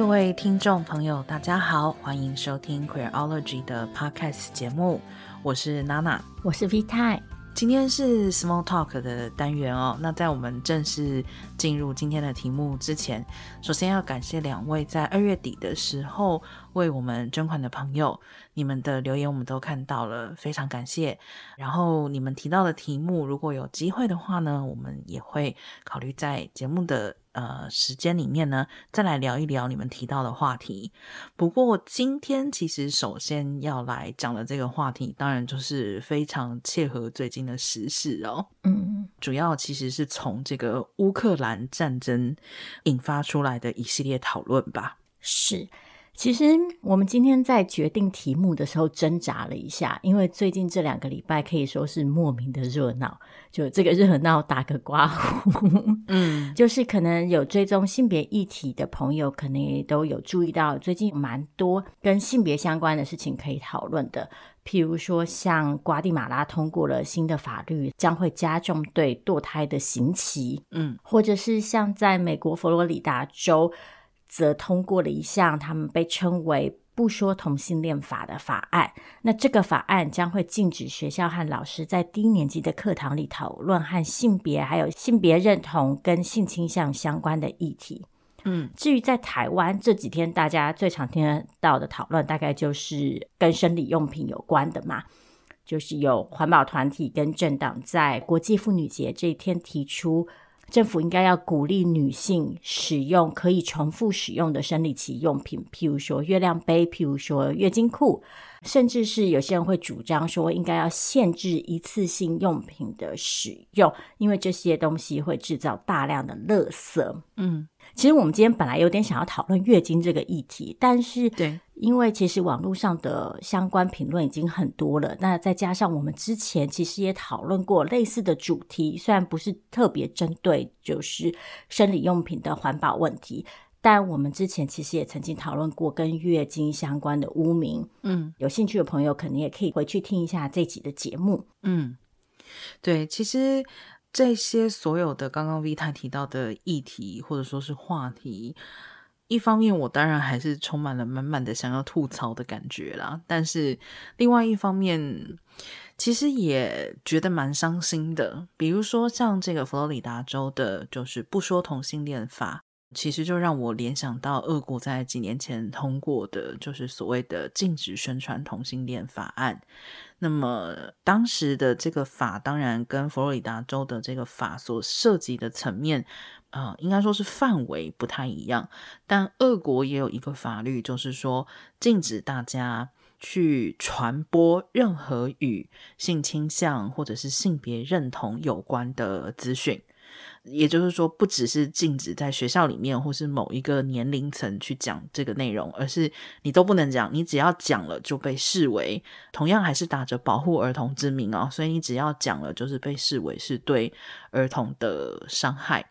各位听众朋友，大家好，欢迎收听 Queerology 的 Podcast 节目，我是娜娜，我是 V 太。今天是 Small Talk 的单元哦。那在我们正式进入今天的题目之前，首先要感谢两位在二月底的时候为我们捐款的朋友，你们的留言我们都看到了，非常感谢。然后你们提到的题目，如果有机会的话呢，我们也会考虑在节目的。呃，时间里面呢，再来聊一聊你们提到的话题。不过今天其实首先要来讲的这个话题，当然就是非常切合最近的时事哦。嗯，主要其实是从这个乌克兰战争引发出来的一系列讨论吧。是。其实我们今天在决定题目的时候挣扎了一下，因为最近这两个礼拜可以说是莫名的热闹。就这个热闹打个刮胡，嗯，就是可能有追踪性别议题的朋友，可能也都有注意到，最近蛮多跟性别相关的事情可以讨论的。譬如说，像瓜地马拉通过了新的法律，将会加重对堕胎的刑期，嗯，或者是像在美国佛罗里达州。则通过了一项他们被称为“不说同性恋法”的法案。那这个法案将会禁止学校和老师在低年级的课堂里讨论和性别、还有性别认同跟性倾向相关的议题。嗯，至于在台湾这几天大家最常听得到的讨论，大概就是跟生理用品有关的嘛，就是有环保团体跟政党在国际妇女节这一天提出。政府应该要鼓励女性使用可以重复使用的生理期用品，譬如说月亮杯，譬如说月经裤，甚至是有些人会主张说应该要限制一次性用品的使用，因为这些东西会制造大量的垃圾。嗯。其实我们今天本来有点想要讨论月经这个议题，但是对，因为其实网络上的相关评论已经很多了，那再加上我们之前其实也讨论过类似的主题，虽然不是特别针对就是生理用品的环保问题，但我们之前其实也曾经讨论过跟月经相关的污名。嗯，有兴趣的朋友可能也可以回去听一下这集的节目。嗯，对，其实。这些所有的刚刚 V 太提到的议题或者说是话题，一方面我当然还是充满了满满的想要吐槽的感觉啦，但是另外一方面，其实也觉得蛮伤心的。比如说像这个佛罗里达州的，就是不说同性恋法。其实就让我联想到俄国在几年前通过的，就是所谓的禁止宣传同性恋法案。那么当时的这个法，当然跟佛罗里达州的这个法所涉及的层面，呃，应该说是范围不太一样。但俄国也有一个法律，就是说禁止大家去传播任何与性倾向或者是性别认同有关的资讯。也就是说，不只是禁止在学校里面或是某一个年龄层去讲这个内容，而是你都不能讲。你只要讲了，就被视为同样还是打着保护儿童之名啊、哦，所以你只要讲了，就是被视为是对儿童的伤害。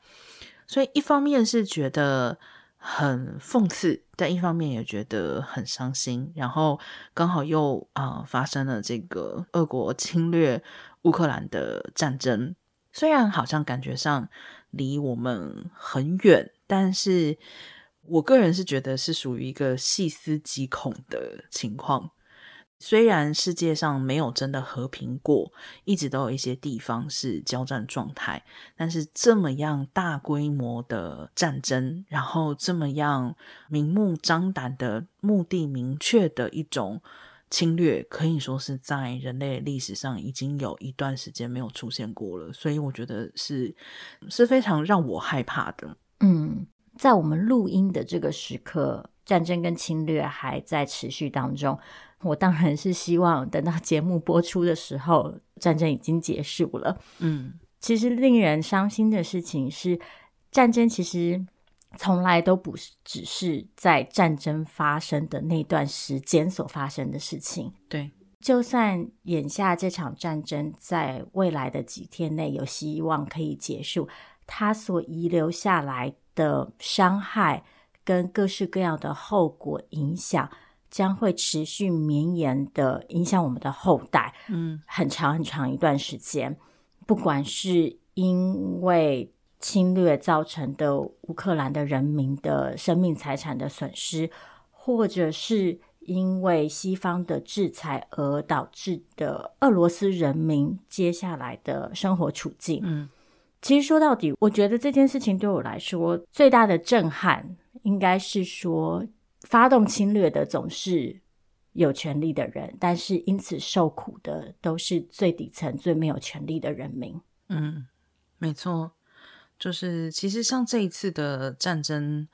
所以一方面是觉得很讽刺，但一方面也觉得很伤心。然后刚好又啊、发生了这个俄国侵略乌克兰的战争。虽然好像感觉上离我们很远，但是我个人是觉得是属于一个细思极恐的情况。虽然世界上没有真的和平过，一直都有一些地方是交战状态，但是这么样大规模的战争，然后这么样明目张胆的目的明确的一种。侵略可以说是在人类历史上已经有一段时间没有出现过了，所以我觉得是是非常让我害怕的。嗯，在我们录音的这个时刻，战争跟侵略还在持续当中。我当然是希望等到节目播出的时候，战争已经结束了。嗯，其实令人伤心的事情是，战争其实。从来都不是只是在战争发生的那段时间所发生的事情。对，就算眼下这场战争在未来的几天内有希望可以结束，它所遗留下来的伤害跟各式各样的后果影响，将会持续绵延的影响我们的后代。嗯，很长很长一段时间，不管是因为。侵略造成的乌克兰的人民的生命财产的损失，或者是因为西方的制裁而导致的俄罗斯人民接下来的生活处境。嗯，其实说到底，我觉得这件事情对我来说最大的震撼，应该是说发动侵略的总是有权利的人，但是因此受苦的都是最底层、最没有权利的人民。嗯，没错。就是，其实像这一次的战争，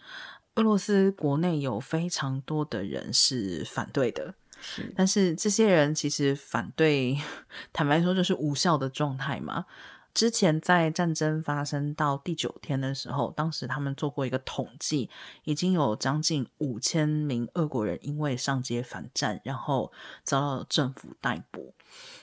俄罗斯国内有非常多的人是反对的，是，但是这些人其实反对，坦白说就是无效的状态嘛。之前在战争发生到第九天的时候，当时他们做过一个统计，已经有将近五千名俄国人因为上街反战，然后遭到政府逮捕。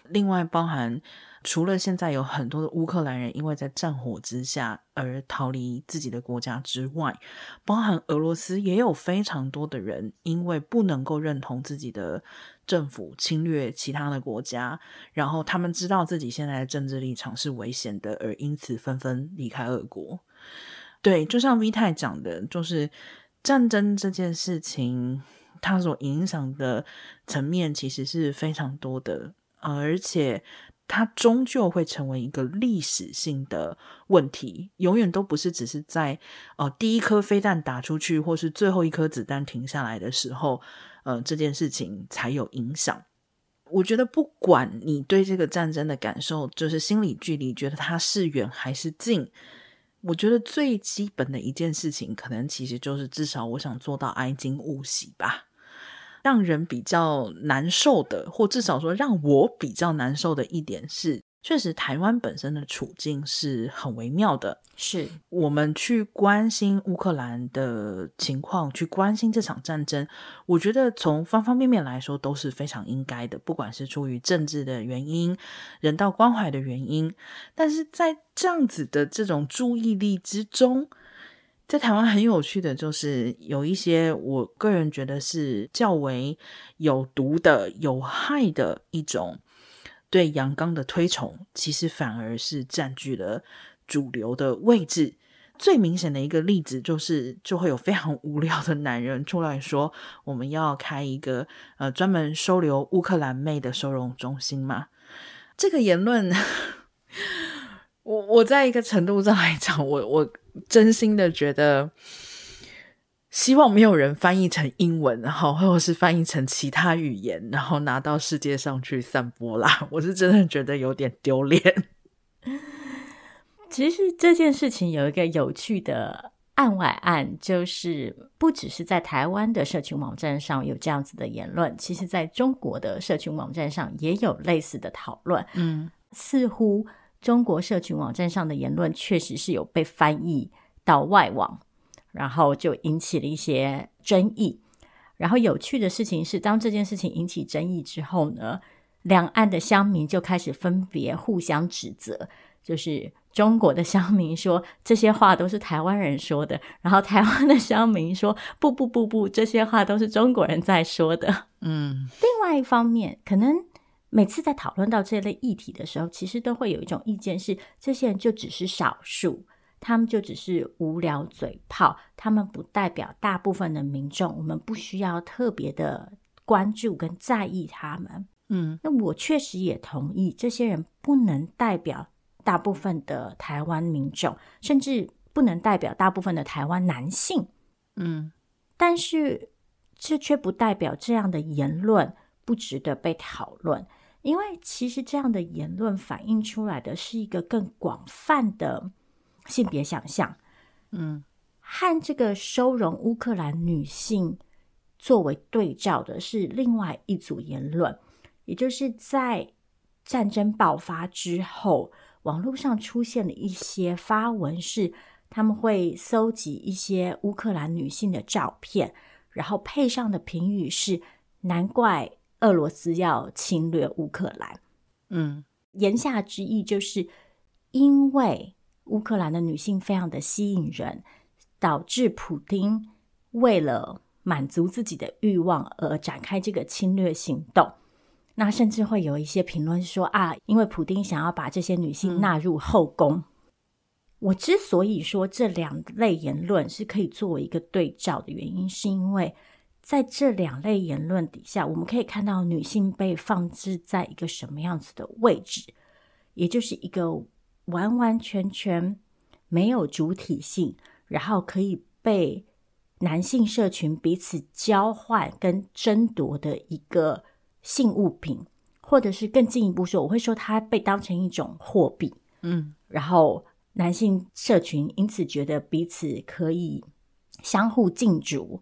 另外包含。除了现在有很多的乌克兰人因为在战火之下而逃离自己的国家之外，包含俄罗斯也有非常多的人因为不能够认同自己的政府侵略其他的国家，然后他们知道自己现在的政治立场是危险的，而因此纷纷离开俄国。对，就像 V 太讲的，就是战争这件事情，它所影响的层面其实是非常多的，而且。它终究会成为一个历史性的问题，永远都不是只是在呃第一颗飞弹打出去，或是最后一颗子弹停下来的时候，呃这件事情才有影响。我觉得不管你对这个战争的感受，就是心理距离，觉得它是远还是近，我觉得最基本的一件事情，可能其实就是至少我想做到哀矜勿喜吧。让人比较难受的，或至少说让我比较难受的一点是，确实台湾本身的处境是很微妙的。是我们去关心乌克兰的情况，去关心这场战争，我觉得从方方面面来说都是非常应该的，不管是出于政治的原因、人道关怀的原因，但是在这样子的这种注意力之中。在台湾很有趣的就是有一些我个人觉得是较为有毒的、有害的一种对阳刚的推崇，其实反而是占据了主流的位置。最明显的一个例子就是，就会有非常无聊的男人出来说，我们要开一个呃专门收留乌克兰妹的收容中心嘛。这个言论，我我在一个程度上来讲，我我。真心的觉得，希望没有人翻译成英文，然后或者是翻译成其他语言，然后拿到世界上去散播啦。我是真的觉得有点丢脸。其实这件事情有一个有趣的案外案，就是不只是在台湾的社群网站上有这样子的言论，其实在中国的社群网站上也有类似的讨论。嗯，似乎。中国社群网站上的言论确实是有被翻译到外网，然后就引起了一些争议。然后有趣的事情是，当这件事情引起争议之后呢，两岸的乡民就开始分别互相指责，就是中国的乡民说这些话都是台湾人说的，然后台湾的乡民说不不不不，这些话都是中国人在说的。嗯，另外一方面可能。每次在讨论到这类议题的时候，其实都会有一种意见是：这些人就只是少数，他们就只是无聊嘴炮，他们不代表大部分的民众，我们不需要特别的关注跟在意他们。嗯，那我确实也同意，这些人不能代表大部分的台湾民众，甚至不能代表大部分的台湾男性。嗯，但是这却不代表这样的言论不值得被讨论。因为其实这样的言论反映出来的是一个更广泛的性别想象，嗯，和这个收容乌克兰女性作为对照的是另外一组言论，也就是在战争爆发之后，网络上出现了一些发文，是他们会搜集一些乌克兰女性的照片，然后配上的评语是“难怪”。俄罗斯要侵略乌克兰，嗯，言下之意就是因为乌克兰的女性非常的吸引人，导致普丁为了满足自己的欲望而展开这个侵略行动。那甚至会有一些评论说啊，因为普丁想要把这些女性纳入后宫。嗯。我之所以说这两类言论是可以作为一个对照的原因，是因为在这两类言论底下，我们可以看到女性被放置在一个什么样子的位置，也就是一个完完全全没有主体性，然后可以被男性社群彼此交换跟争夺的一个性物品，或者是更进一步说，我会说它被当成一种货币，嗯，然后。男性社群因此觉得彼此可以相互竞逐，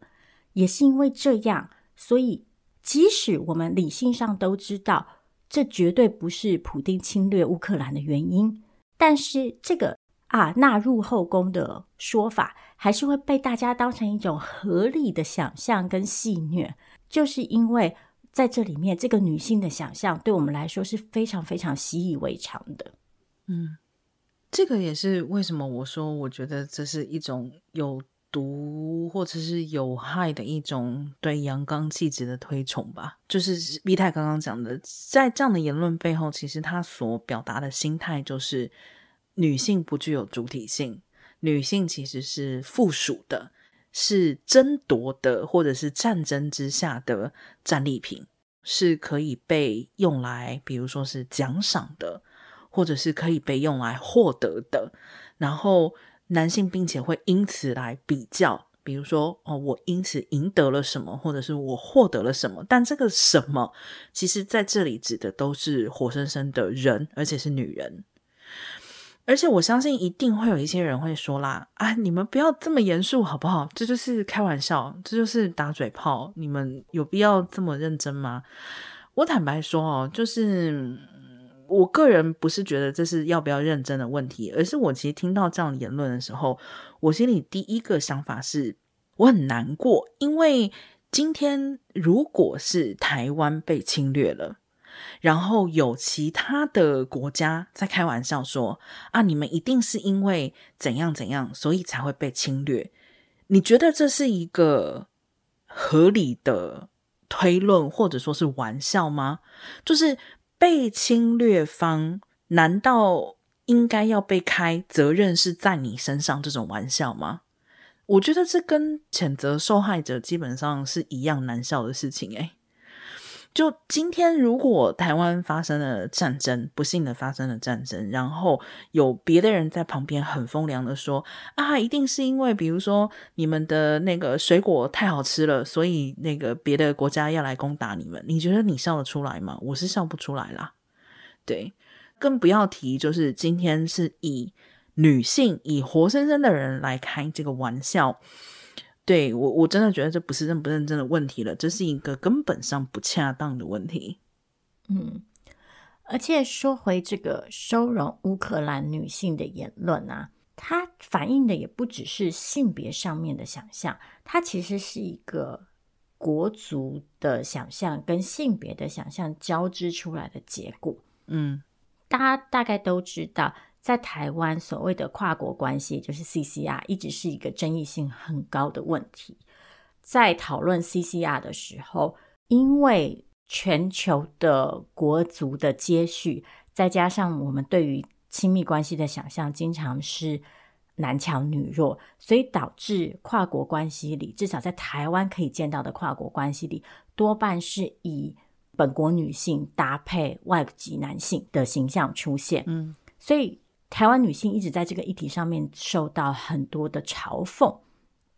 也是因为这样，所以即使我们理性上都知道这绝对不是普丁侵略乌克兰的原因，但是这个啊纳入后宫的说法，还是会被大家当成一种合理的想象跟戏谑，就是因为在这里面，这个女性的想象对我们来说是非常非常习以为常的，嗯。这个也是为什么我说，我觉得这是一种有毒或者是有害的一种对阳刚气质的推崇吧。就是 V 太刚刚讲的，在这样的言论背后，其实他所表达的心态就是女性不具有主体性，女性其实是附属的，是争夺的，或者是战争之下的战利品，是可以被用来，比如说是奖赏的。或者是可以被用来获得的，然后男性并且会因此来比较，比如说哦，我因此赢得了什么，或者是我获得了什么。但这个什么，其实在这里指的都是活生生的人，而且是女人。而且我相信一定会有一些人会说啦，啊，你们不要这么严肃好不好？这就是开玩笑，这就是打嘴炮，你们有必要这么认真吗？我坦白说哦，就是。我个人不是觉得这是要不要认真的问题，而是我其实听到这样的言论的时候，我心里第一个想法是我很难过，因为今天如果是台湾被侵略了，然后有其他的国家在开玩笑说啊，你们一定是因为怎样怎样，所以才会被侵略，你觉得这是一个合理的推论，或者说是玩笑吗？就是。被侵略方难道应该要被开责任是在你身上这种玩笑吗？我觉得这跟谴责受害者基本上是一样难笑的事情诶。就今天，如果台湾发生了战争，不幸的发生了战争，然后有别的人在旁边很风凉的说啊，一定是因为比如说你们的那个水果太好吃了，所以那个别的国家要来攻打你们。你觉得你笑得出来吗？我是笑不出来啦。对，更不要提就是今天是以女性、以活生生的人来开这个玩笑。对，我我真的觉得这不是认不认真的问题了，这是一个根本上不恰当的问题。嗯，而且说回这个收容乌克兰女性的言论啊，它反映的也不只是性别上面的想象，它其实是一个国族的想象跟性别的想象交织出来的结果。嗯，大家大概都知道。在台湾，所谓的跨国关系就是 CCR，一直是一个争议性很高的问题。在讨论 CCR 的时候，因为全球的国族的接续，再加上我们对于亲密关系的想象，经常是男强女弱，所以导致跨国关系里，至少在台湾可以见到的跨国关系里，多半是以本国女性搭配外籍男性的形象出现。嗯，所以。台湾女性一直在这个议题上面受到很多的嘲讽。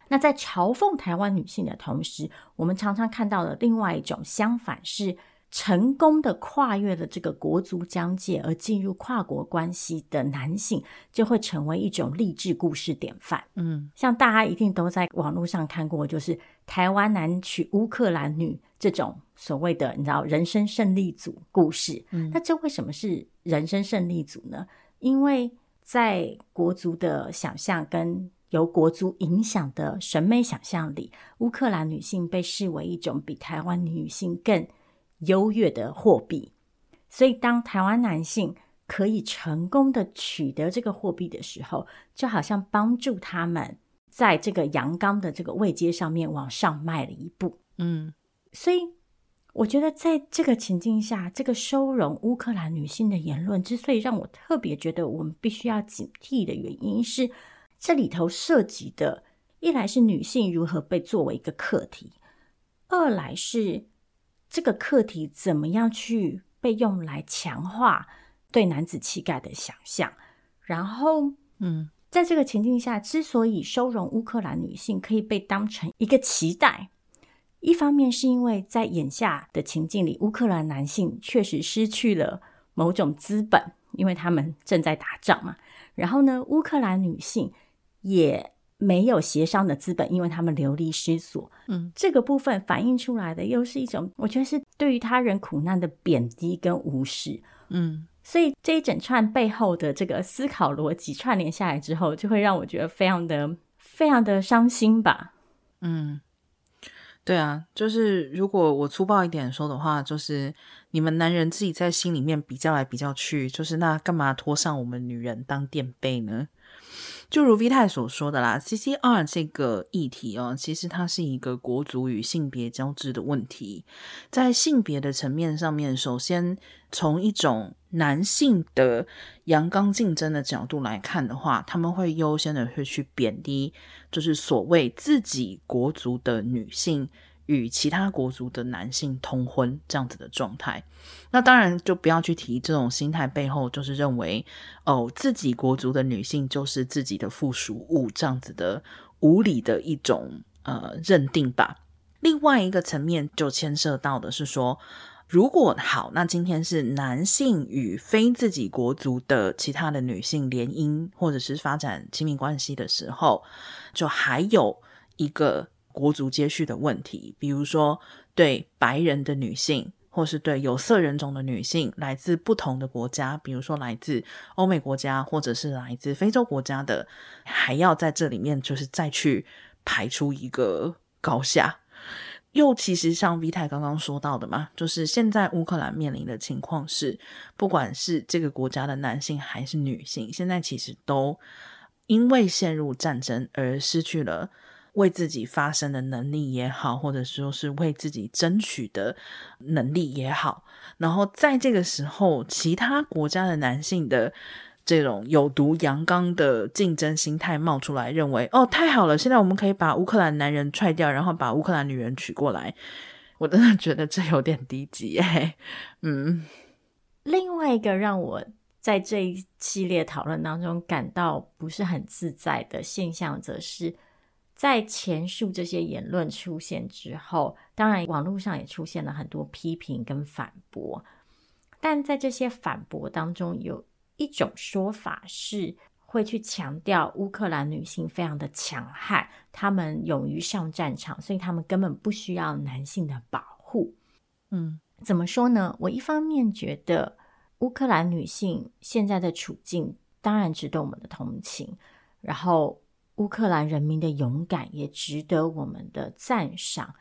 那在嘲讽台湾女性的同时，我们常常看到的另外一种相反是成功的跨越了这个国族疆界而进入跨国关系的男性，就会成为一种励志故事典范。嗯，像大家一定都在网络上看过，就是台湾男娶乌克兰女这种所谓的你知道人生胜利组故事。嗯，那这为什么是人生胜利组呢？因为在国足的想象跟由国足影响的审美想象里，乌克兰女性被视为一种比台湾女性更优越的货币。所以，当台湾男性可以成功的取得这个货币的时候，就好像帮助他们在这个阳刚的这个位阶上面往上迈了一步。嗯，所以我觉得在这个情境下，这个收容乌克兰女性的言论之所以让我特别觉得我们必须要警惕的原因是，这里头涉及的，一来是女性如何被作为一个课题，二来是这个课题怎么样去被用来强化对男子气概的想象，然后，嗯，在这个情境下，之所以收容乌克兰女性可以被当成一个期待。一方面是因为在眼下的情境里，乌克兰男性确实失去了某种资本，因为他们正在打仗嘛。然后呢，乌克兰女性也没有协商的资本，因为他们流离失所。嗯，这个部分反映出来的又是一种，我觉得是对于他人苦难的贬低跟无视。嗯，所以这一整串背后的这个思考逻辑串联下来之后，就会让我觉得非常的、非常的伤心吧。嗯。对啊，就是如果我粗暴一点说的话，就是你们男人自己在心里面比较来比较去，就是那干嘛拖上我们女人当垫背呢？就如 V 太所说的啦，CCR 这个议题哦，其实它是一个国族与性别交织的问题。在性别的层面上面，首先从一种男性的阳刚竞争的角度来看的话，他们会优先的会去贬低，就是所谓自己国族的女性。与其他国族的男性通婚这样子的状态，那当然就不要去提这种心态背后就是认为哦，自己国族的女性就是自己的附属物这样子的无理的一种呃认定吧。另外一个层面就牵涉到的是说，如果好，那今天是男性与非自己国族的其他的女性联姻或者是发展亲密关系的时候，就还有一个。国族接续的问题，比如说对白人的女性，或是对有色人种的女性，来自不同的国家，比如说来自欧美国家，或者是来自非洲国家的，还要在这里面就是再去排出一个高下。又其实像 V 太刚刚说到的嘛，就是现在乌克兰面临的情况是，不管是这个国家的男性还是女性，现在其实都因为陷入战争而失去了。为自己发声的能力也好，或者说是为自己争取的能力也好，然后在这个时候，其他国家的男性的这种有毒阳刚的竞争心态冒出来，认为哦，太好了，现在我们可以把乌克兰男人踹掉，然后把乌克兰女人娶过来。我真的觉得这有点低级哎。嗯，另外一个让我在这一系列讨论当中感到不是很自在的现象，则是。在前述这些言论出现之后，当然网络上也出现了很多批评跟反驳。但在这些反驳当中，有一种说法是会去强调乌克兰女性非常的强悍，她们勇于上战场，所以她们根本不需要男性的保护。嗯，怎么说呢？我一方面觉得乌克兰女性现在的处境当然值得我们的同情，然后。乌克兰人民的勇敢也值得我们的赞赏，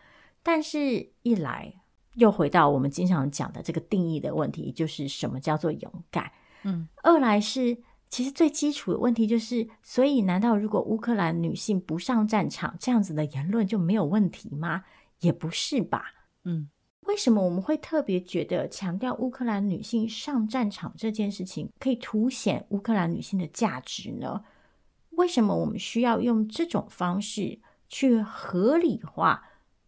但是，一来又回到我们经常讲的这个定义的问题，就是什么叫做勇敢？嗯，二来是其实最基础的问题就是，所以难道如果乌克兰女性不上战场，这样子的言论就没有问题吗？也不是吧？嗯，为什么我们会特别觉得强调乌克兰女性上战场这件事情可以凸显乌克兰女性的价值呢？为什么我们需要用这种方式去合理化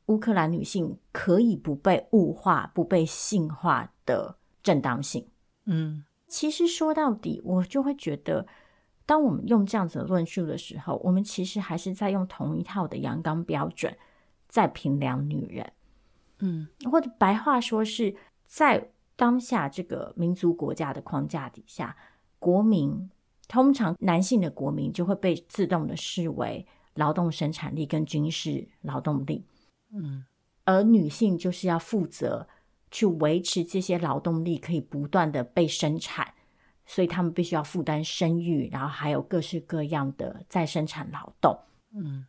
乌克兰女性可以不被物化、不被性化的正当性？嗯，其实说到底，我就会觉得，当我们用这样子的论述的时候，我们其实还是在用同一套的阳刚标准在评量女人。嗯，或者白话说是在当下这个民族国家的框架底下，国民。通常男性的国民就会被自动的视为劳动生产力跟军事劳动力，嗯，而女性就是要负责去维持这些劳动力可以不断的被生产，所以他们必须要负担生育，然后还有各式各样的再生产劳动，嗯，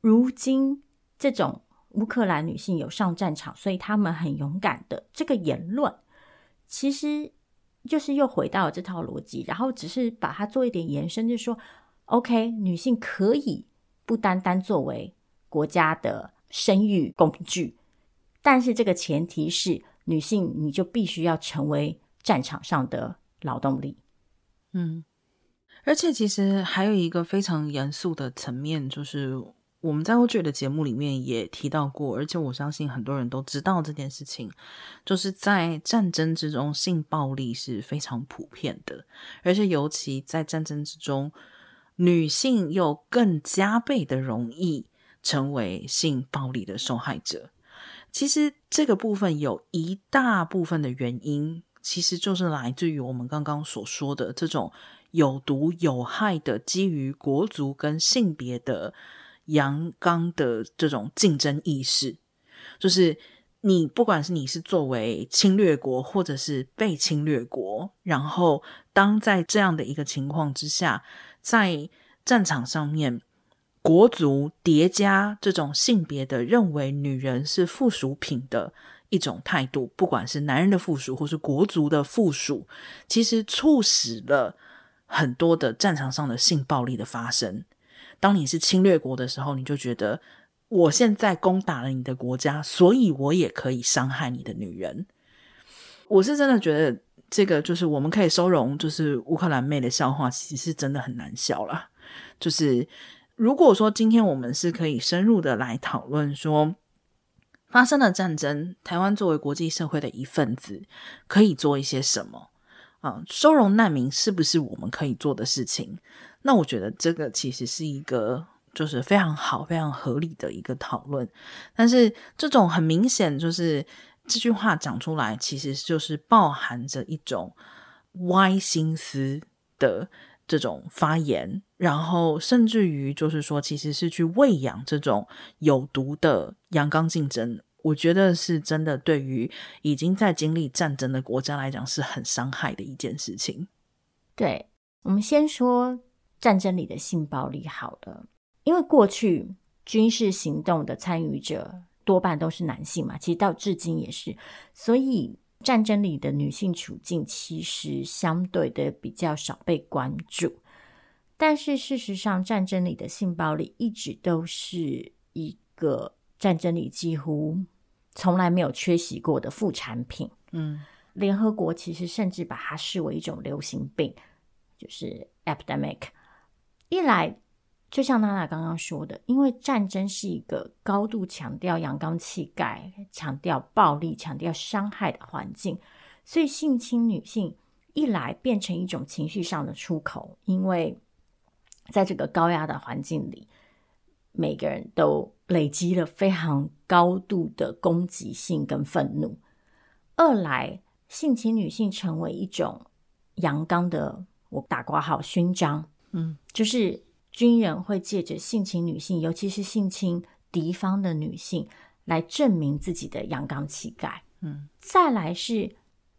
如今这种乌克兰女性有上战场，所以他们很勇敢的这个言论，其实。就是又回到这套逻辑，然后只是把它做一点延伸，就是说，OK，女性可以不单单作为国家的生育工具，但是这个前提是女性，你就必须要成为战场上的劳动力。嗯，而且其实还有一个非常严肃的层面，就是我们在过去的节目里面也提到过，而且我相信很多人都知道这件事情，就是在战争之中，性暴力是非常普遍的，而且尤其在战争之中，女性又更加倍的容易成为性暴力的受害者。其实这个部分有一大部分的原因，其实就是来自于我们刚刚所说的这种有毒有害的基于国族跟性别的阳刚的这种竞争意识。就是你不管是你是作为侵略国或者是被侵略国，然后当在这样的一个情况之下，在战场上面。国足叠加这种性别的认为女人是附属品的一种态度，不管是男人的附属或是国族的附属，其实促使了很多的战场上的性暴力的发生。当你是侵略国的时候，你就觉得我现在攻打了你的国家，所以我也可以伤害你的女人。我是真的觉得这个就是我们可以收容，就是乌克兰妹的笑话，其实是真的很难笑了，就是。如果说今天我们是可以深入的来讨论说，发生了战争，台湾作为国际社会的一份子，可以做一些什么啊？收容难民是不是我们可以做的事情？那我觉得这个其实是一个就是非常好、非常合理的一个讨论。但是这种很明显就是这句话讲出来，其实就是包含着一种歪心思的。这种发言，然后甚至于就是说，其实是去喂养这种有毒的阳刚竞争，我觉得是真的，对于已经在经历战争的国家来讲，是很伤害的一件事情。对，我们先说战争里的性暴力好了，因为过去军事行动的参与者多半都是男性嘛，其实到至今也是，所以。战争里的女性处境其实相对的比较少被关注，但是事实上，战争里的性暴力一直都是一个战争里几乎从来没有缺席过的副产品。嗯，联合国其实甚至把它视为一种流行病，就是 epidemic。一来，就像娜娜刚刚说的，因为战争是一个高度强调阳刚气概、强调暴力、强调伤害的环境，所以性侵女性一来变成一种情绪上的出口，因为在这个高压的环境里，每个人都累积了非常高度的攻击性跟愤怒；二来，性侵女性成为一种阳刚的，我打括号勋章，嗯，就是。军人会借着性侵女性，尤其是性侵敌方的女性，来证明自己的阳刚气概。嗯，再来是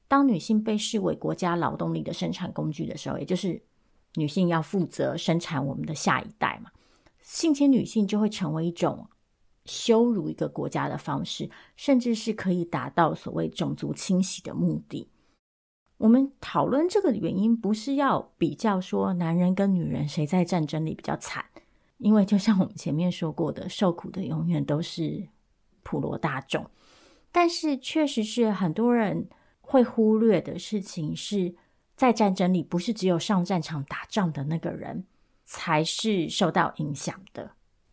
当女性被视为国家劳动力的生产工具的时候，也就是女性要负责生产我们的下一代嘛，性侵女性就会成为一种羞辱一个国家的方式，甚至是可以达到所谓种族清洗的目的。我们讨论这个原因，不是要比较说男人跟女人谁在战争里比较惨，因为就像我们前面说过的，受苦的永远都是普罗大众。但是，确实是很多人会忽略的事情是，在战争里，不是只有上战场打仗的那个人才是受到影响的。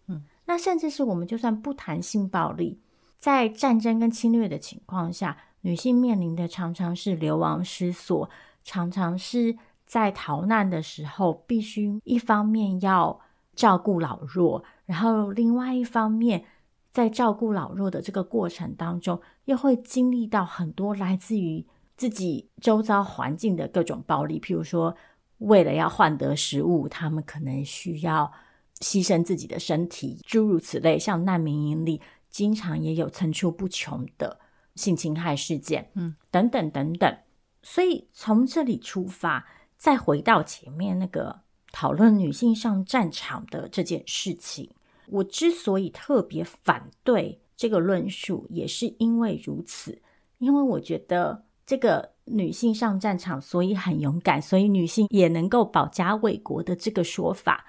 嗯，那甚至是我们就算不谈性暴力，在战争跟侵略的情况下。女性面临的常常是流亡失所，常常是在逃难的时候，必须一方面要照顾老弱，然后另外一方面在照顾老弱的这个过程当中，又会经历到很多来自于自己周遭环境的各种暴力。譬如说，为了要换得食物，他们可能需要牺牲自己的身体，诸如此类。像难民营里，经常也有层出不穷的。性侵害事件，嗯，等等等等，所以从这里出发，再回到前面那个讨论女性上战场的这件事情，我之所以特别反对这个论述，也是因为如此，因为我觉得这个女性上战场，所以很勇敢，所以女性也能够保家卫国的这个说法，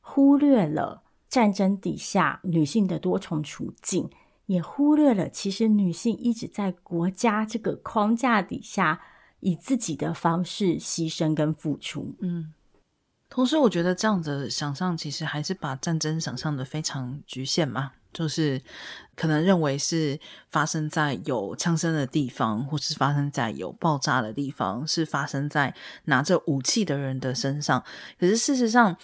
忽略了战争底下女性的多重处境。也忽略了其实女性一直在国家这个框架底下，以自己的方式牺牲跟付出。嗯，同时我觉得这样的想象其实还是把战争想象的非常局限嘛。就是可能认为是发生在有枪声的地方，或是发生在有爆炸的地方，是发生在拿着武器的人的身上。可是事实上，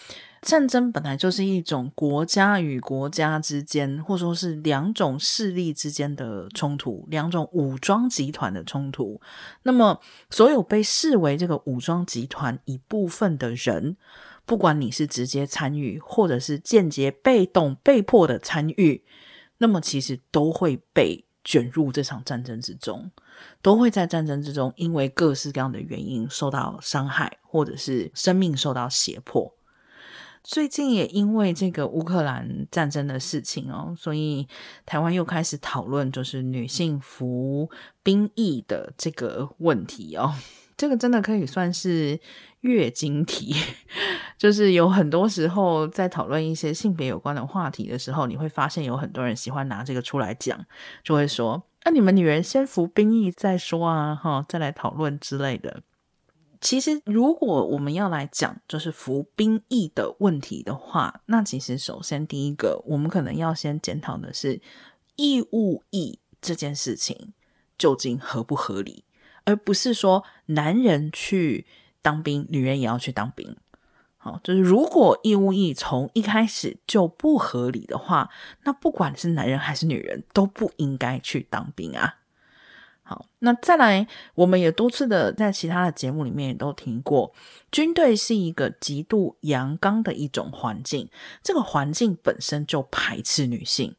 战争本来就是一种国家与国家之间，或说是两种势力之间的冲突，两种武装集团的冲突。那么，所有被视为这个武装集团一部分的人。不管你是直接参与，或者是间接、被动、被迫的参与，那么其实都会被卷入这场战争之中，都会在战争之中因为各式各样的原因受到伤害，或者是生命受到胁迫。最近也因为这个乌克兰战争的事情哦，所以台湾又开始讨论就是女性服兵役的这个问题哦。这个真的可以算是月经题，就是有很多时候在讨论一些性别有关的话题的时候，你会发现有很多人喜欢拿这个出来讲，就会说：“那、你们女人先服兵役再说啊，哈，再来讨论之类的。”其实，如果我们要来讲就是服兵役的问题的话，那其实首先第一个，我们可能要先检讨的是义务役这件事情究竟合不合理。而不是说男人去当兵，女人也要去当兵。好，就是如果义务役从一开始就不合理的话，那不管是男人还是女人都不应该去当兵啊。好，那再来，我们也多次的在其他的节目里面也都听过，军队是一个极度阳刚的一种环境，这个环境本身就排斥女性。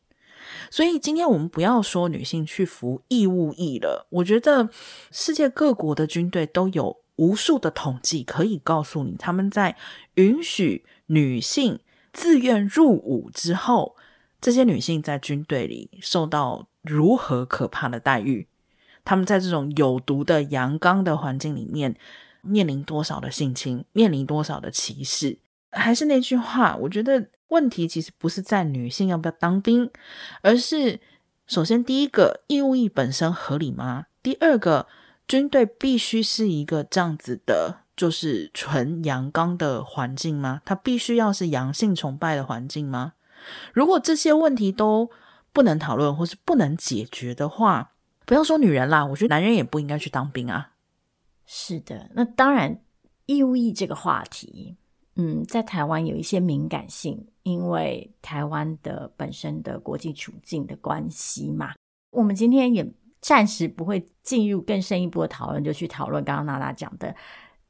所以今天我们不要说女性去服义务役了，我觉得世界各国的军队都有无数的统计可以告诉你，他们在允许女性自愿入伍之后，这些女性在军队里受到如何可怕的待遇，他们在这种有毒的阳刚的环境里面面临多少的性侵，面临多少的歧视。还是那句话，我觉得。问题其实不是在女性要不要当兵，而是首先第一个义务役本身合理吗？第二个军队必须是一个这样子的，就是纯阳刚的环境吗？它必须要是阳性崇拜的环境吗？如果这些问题都不能讨论或是不能解决的话，不要说女人啦，我觉得男人也不应该去当兵啊。是的，那当然义务役这个话题。嗯，在台湾有一些敏感性，因为台湾的本身的国际处境的关系嘛。我们今天也暂时不会进入更深一步的讨论，就去讨论刚刚娜娜讲的，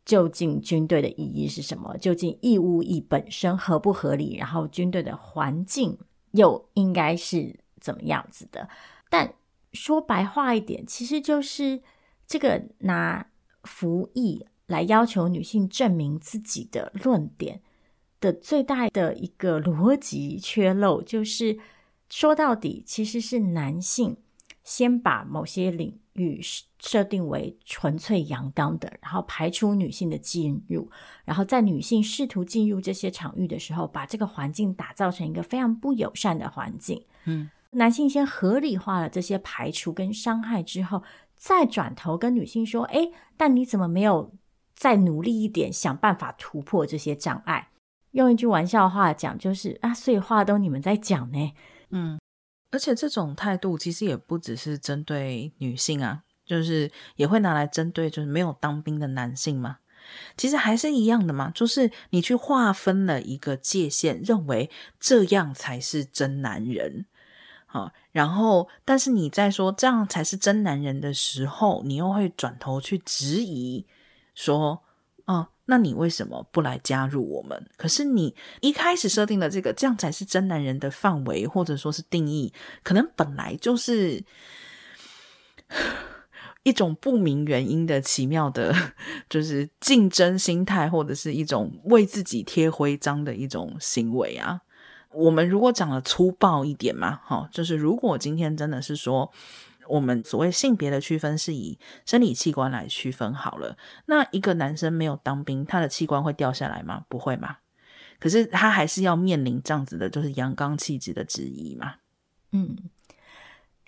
究竟军队的意义是什么？究竟义务役本身合不合理？然后军队的环境又应该是怎么样子的？但说白话一点，其实就是这个拿服役。来要求女性证明自己的论点的最大的一个逻辑缺漏，就是说到底其实是男性先把某些领域设定为纯粹阳刚的，然后排除女性的进入，然后在女性试图进入这些场域的时候，把这个环境打造成一个非常不友善的环境。嗯，男性先合理化了这些排除跟伤害之后，再转头跟女性说：“哎，但你怎么没有？”再努力一点，想办法突破这些障碍。用一句玩笑话讲，就是啊，所以话都你们在讲呢。嗯，而且这种态度其实也不只是针对女性啊，就是也会拿来针对就是没有当兵的男性嘛。其实还是一样的嘛，就是你去划分了一个界限，认为这样才是真男人。好，然后但是你在说这样才是真男人的时候，你又会转头去质疑。说，哦，那你为什么不来加入我们？可是你一开始设定的这个，这样才是真男人的范围，或者说是定义，可能本来就是一种不明原因的奇妙的，就是竞争心态，或者是一种为自己贴徽章的一种行为啊。我们如果讲的粗暴一点嘛，哈，就是如果今天真的是说。我们所谓性别的区分是以生理器官来区分好了。那一个男生没有当兵，他的器官会掉下来吗？不会嘛。可是他还是要面临这样子的，就是阳刚气质的质疑嘛。嗯，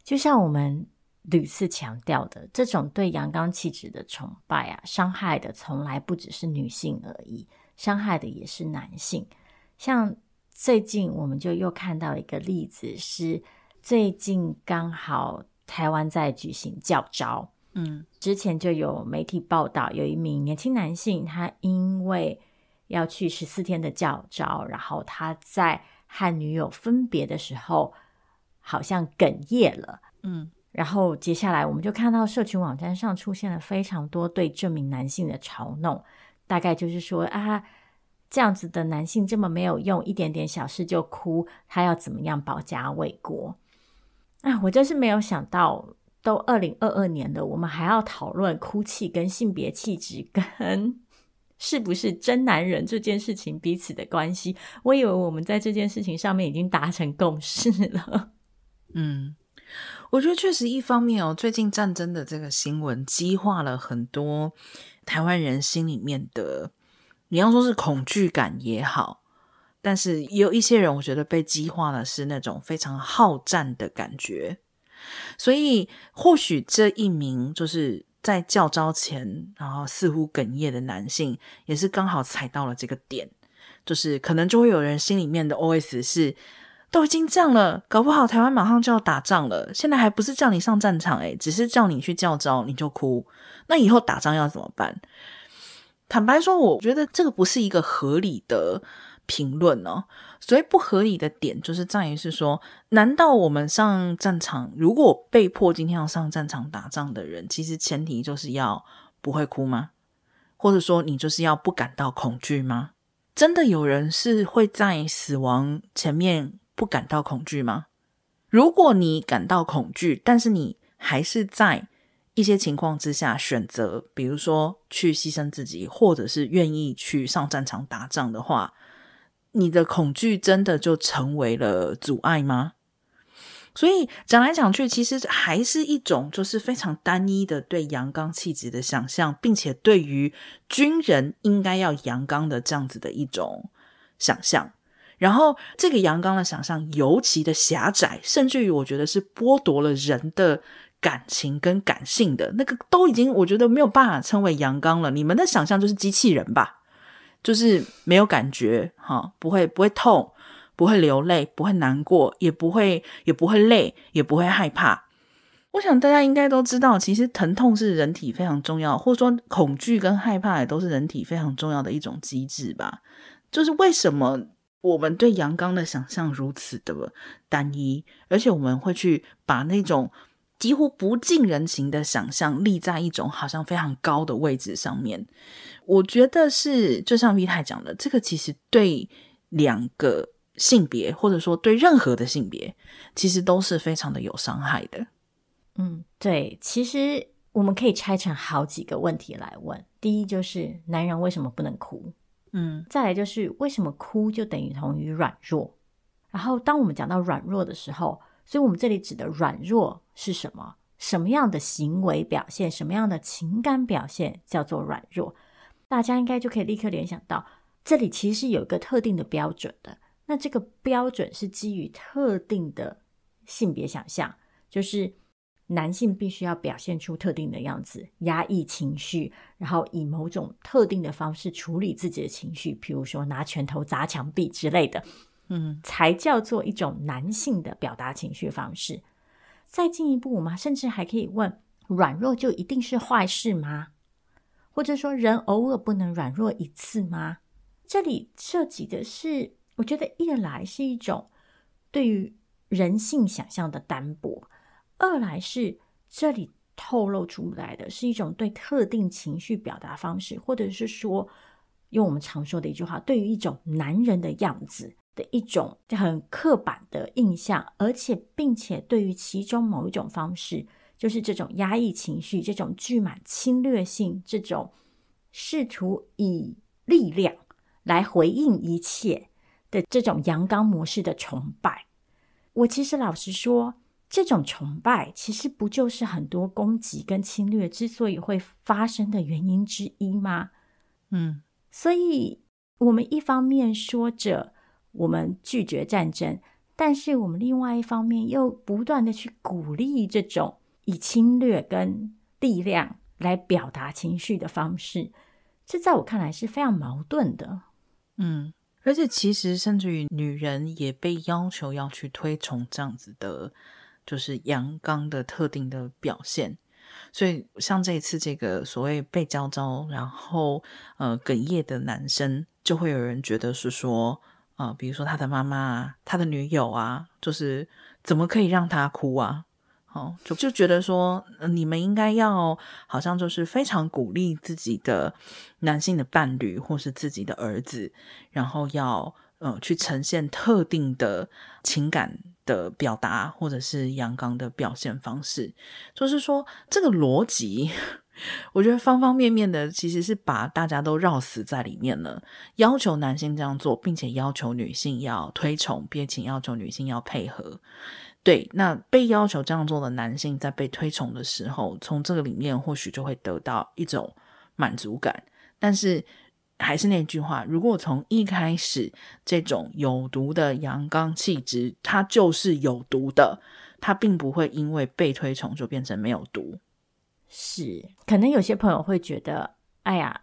就像我们屡次强调的，这种对阳刚气质的崇拜啊，伤害的从来不只是女性而已，伤害的也是男性。像最近我们就又看到一个例子，是最近刚好台湾在举行教招，嗯，之前就有媒体报道，有一名年轻男性，他因为要去十四天的教招，然后他在和女友分别的时候，好像哽咽了，嗯，然后接下来我们就看到社群网站上出现了非常多对这名男性的嘲弄，大概就是说啊，这样子的男性这么没有用，一点点小事就哭，他要怎么样保家卫国？啊，我真是没有想到，都二零二二年了，我们还要讨论哭泣跟性别气质跟。是不是真男人这件事情彼此的关系？我以为我们在这件事情上面已经达成共识了。嗯，我觉得确实一方面哦，最近战争的这个新闻激化了很多台湾人心里面的，你要说是恐惧感也好，但是也有一些人我觉得被激化的是那种非常好战的感觉。所以或许这一名就是。在教招前，然后似乎哽咽的男性，也是刚好踩到了这个点，就是可能就会有人心里面的 OS 是：都已经这样了，搞不好台湾马上就要打仗了，现在还不是叫你上战场，诶，只是叫你去教招，你就哭，那以后打仗要怎么办？坦白说，我觉得这个不是一个合理的。评论呢、所以不合理的点就是在于是说，难道我们上战场，如果被迫今天要上战场打仗的人，其实前提就是要不会哭吗？或者说你就是要不感到恐惧吗？真的有人是会在死亡前面不感到恐惧吗？如果你感到恐惧，但是你还是在一些情况之下选择，比如说去牺牲自己，或者是愿意去上战场打仗的话。你的恐惧真的就成为了阻碍吗？所以讲来讲去，其实还是一种就是非常单一的对阳刚气质的想象，并且对于军人应该要阳刚的这样子的一种想象。然后这个阳刚的想象尤其的狭窄，甚至于我觉得是剥夺了人的感情跟感性的那个，都已经我觉得没有办法称为阳刚了。你们的想象就是机器人吧？就是没有感觉，哈，不会不会痛，不会流泪，不会难过，也不会也不会累，也不会害怕。我想大家应该都知道，其实疼痛是人体非常重要，或者说恐惧跟害怕也都是人体非常重要的一种机制吧。就是为什么我们对阳刚的想象如此的单一，而且我们会去把那种。几乎不近人情的想象立在一种好像非常高的位置上面，我觉得是就像 V 太讲的，这个其实对两个性别或者说对任何的性别，其实都是非常的有伤害的。嗯，对，其实我们可以拆成好几个问题来问。第一就是男人为什么不能哭？嗯，再来就是为什么哭就等于同于软弱？然后当我们讲到软弱的时候，所以我们这里指的软弱是什么？什么样的行为表现？什么样的情感表现叫做软弱？大家应该就可以立刻联想到，这里其实是有一个特定的标准的。那这个标准是基于特定的性别想象，就是男性必须要表现出特定的样子，压抑情绪，然后以某种特定的方式处理自己的情绪，譬如说拿拳头砸墙壁之类的。嗯，才叫做一种男性的表达情绪方式。再进一步，我们甚至还可以问：软弱就一定是坏事吗？或者说，人偶尔不能软弱一次吗？这里涉及的是，我觉得一来是一种对于人性想象的单薄，二来是这里透露出来的是一种对特定情绪表达方式，或者是说，用我们常说的一句话，对于一种男人的样子。的一种很刻板的印象，而且并且对于其中某一种方式，就是这种压抑情绪、这种聚满侵略性、这种试图以力量来回应一切的这种阳刚模式的崇拜。我其实老实说，这种崇拜其实不就是很多攻击跟侵略之所以会发生的原因之一吗？嗯，所以我们一方面说着。我们拒绝战争，但是我们另外一方面又不断的去鼓励这种以侵略跟力量来表达情绪的方式，这在我看来是非常矛盾的。嗯，而且其实甚至于女人也被要求要去推崇这样子的，就是阳刚的特定的表现。所以像这一次这个所谓被教召，然后呃哽咽的男生，就会有人觉得是说。呃，比如说他的妈妈，他的女友啊，就是怎么可以让他哭啊？哦，就就觉得说，你们应该要好像就是非常鼓励自己的男性的伴侣或是自己的儿子，然后要呃去呈现特定的情感的表达，或者是阳刚的表现方式，就是说这个逻辑。我觉得方方面面的其实是把大家都绕死在里面了，要求男性这样做，并且要求女性要推崇，并且要求女性要配合。对，那被要求这样做的男性在被推崇的时候，从这个里面或许就会得到一种满足感。但是还是那句话，如果从一开始这种有毒的阳刚气质，它就是有毒的，它并不会因为被推崇就变成没有毒。是，可能有些朋友会觉得，哎呀，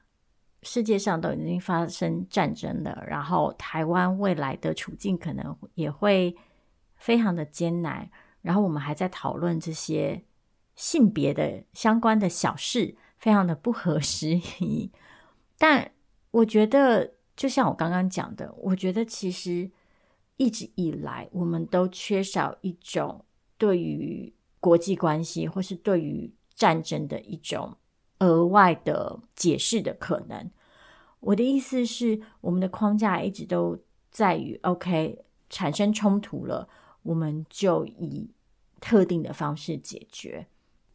世界上都已经发生战争了，然后台湾未来的处境可能也会非常的艰难，然后我们还在讨论这些性别的相关的小事，非常的不合时宜。但我觉得，就像我刚刚讲的，我觉得其实一直以来，我们都缺少一种对于国际关系，或是对于战争的一种额外的解释的可能。我的意思是，我们的框架一直都在于：OK，产生冲突了，我们就以特定的方式解决。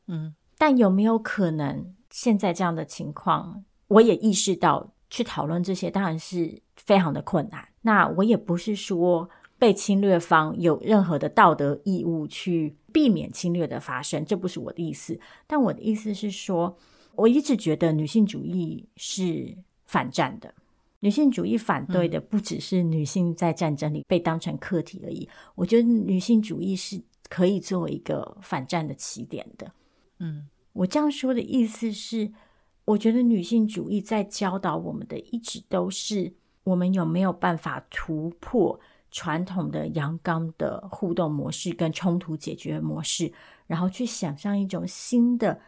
嗯，但有没有可能，现在这样的情况，我也意识到，去讨论这些当然是非常的困难。那我也不是说。被侵略方有任何的道德义务去避免侵略的发生，这不是我的意思。但我的意思是说，我一直觉得女性主义是反战的。女性主义反对的不只是女性在战争里被当成客体而已。我觉得女性主义是可以作为一个反战的起点的。嗯，我这样说的意思是，我觉得女性主义在教导我们的一直都是我们有没有办法突破。传统的阳刚的互动模式跟冲突解决模式，然后去想象一种新的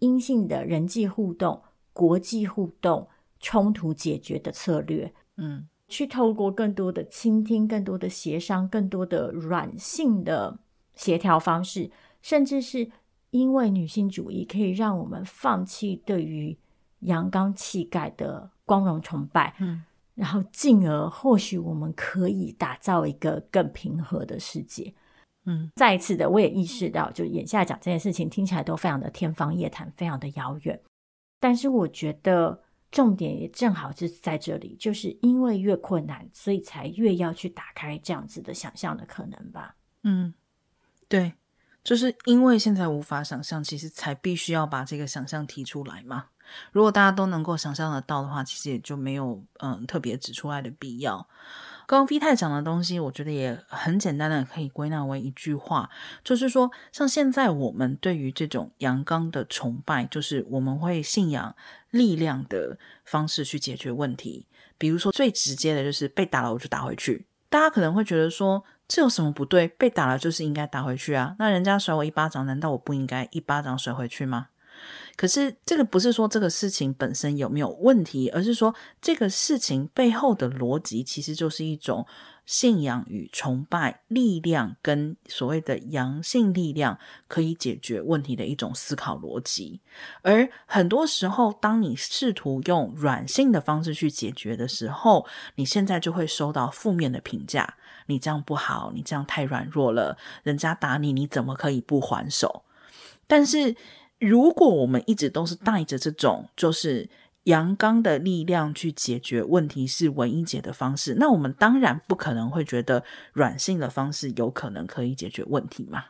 阴性的人际互动、国际互动、冲突解决的策略。嗯，去透过更多的倾听、更多的协商、更多的软性的协调方式，甚至是因为女性主义可以让我们放弃对于阳刚气概的光荣崇拜。嗯。然后，进而或许我们可以打造一个更平和的世界。嗯，再一次的，我也意识到，就眼下讲这件事情，听起来都非常的天方夜谭，非常的遥远。但是，我觉得重点也正好是在这里，就是因为越困难，所以才越要去打开这样子的想象的可能吧。嗯，对，就是因为现在无法想象，其实才必须要把这个想象提出来嘛。如果大家都能够想象得到的话，其实也就没有嗯特别指出来的必要。刚刚 V 太讲的东西，我觉得也很简单的可以归纳为一句话，就是说，像现在我们对于这种阳刚的崇拜，就是我们会信仰力量的方式去解决问题。比如说最直接的就是被打了我就打回去，大家可能会觉得说，这有什么不对？被打了就是应该打回去啊，那人家甩我一巴掌，难道我不应该一巴掌甩回去吗？可是，这个不是说这个事情本身有没有问题，而是说这个事情背后的逻辑其实就是一种信仰与崇拜力量跟所谓的阳性力量可以解决问题的一种思考逻辑。而很多时候，当你试图用软性的方式去解决的时候，你现在就会收到负面的评价：你这样不好，你这样太软弱了，人家打你，你怎么可以不还手？但是。如果我们一直都是带着这种就是阳刚的力量去解决问题是唯一解的方式，那我们当然不可能会觉得软性的方式有可能可以解决问题嘛。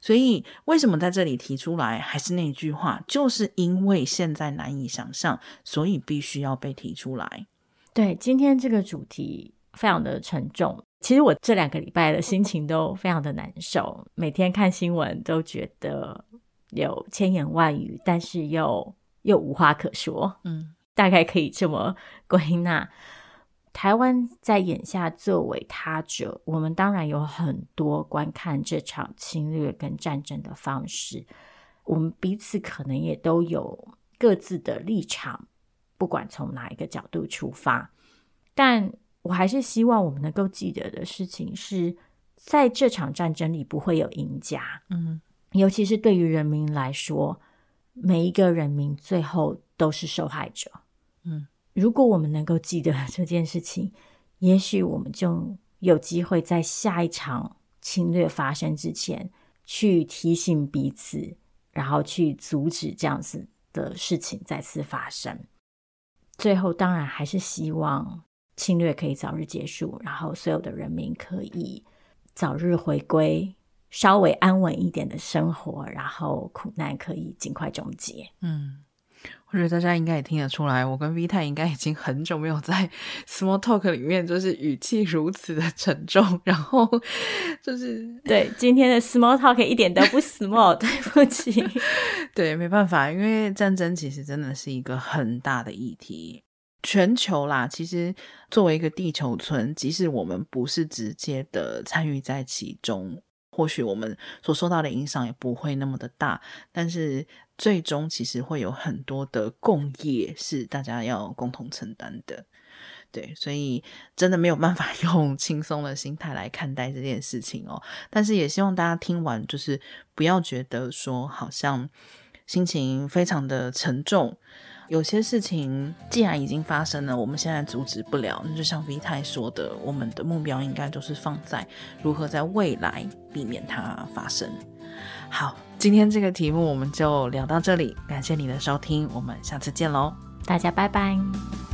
所以为什么在这里提出来？还是那句话，就是因为现在难以想象，所以必须要被提出来。对，今天这个主题非常的沉重，其实我这两个礼拜的心情都非常的难受，每天看新闻都觉得有千言万语，但是又又无话可说。嗯，大概可以这么归纳。台湾在眼下作为他者，我们当然有很多观看这场侵略跟战争的方式，我们彼此可能也都有各自的立场，不管从哪一个角度出发，但。我还是希望我们能够记得的事情是，在这场战争里不会有赢家，嗯，尤其是对于人民来说，每一个人民最后都是受害者，嗯，如果我们能够记得这件事情，也许我们就有机会在下一场侵略发生之前，去提醒彼此，然后去阻止这样子的事情再次发生。最后，当然还是希望。侵略可以早日结束，然后所有的人民可以早日回归稍微安稳一点的生活，然后苦难可以尽快终结。嗯，我觉得大家应该也听得出来，我跟 V 太应该已经很久没有在 Small Talk 里面就是语气如此的沉重，然后就是对今天的 Small Talk 一点都不 small，对不起，对，没办法，因为战争其实真的是一个很大的议题。全球啦，其实作为一个地球村，即使我们不是直接的参与在其中，或许我们所受到的影响也不会那么的大。但是最终其实会有很多的共业是大家要共同承担的。对，所以真的没有办法 用轻松的心态来看待这件事情哦。但是也希望大家听完，就是不要觉得说好像心情非常的沉重。有些事情既然已经发生了，我们现在阻止不了。那就像 V 太说的，我们的目标应该就是放在如何在未来避免它发生。好，今天这个题目我们就聊到这里，感谢你的收听，我们下次见喽，大家拜拜。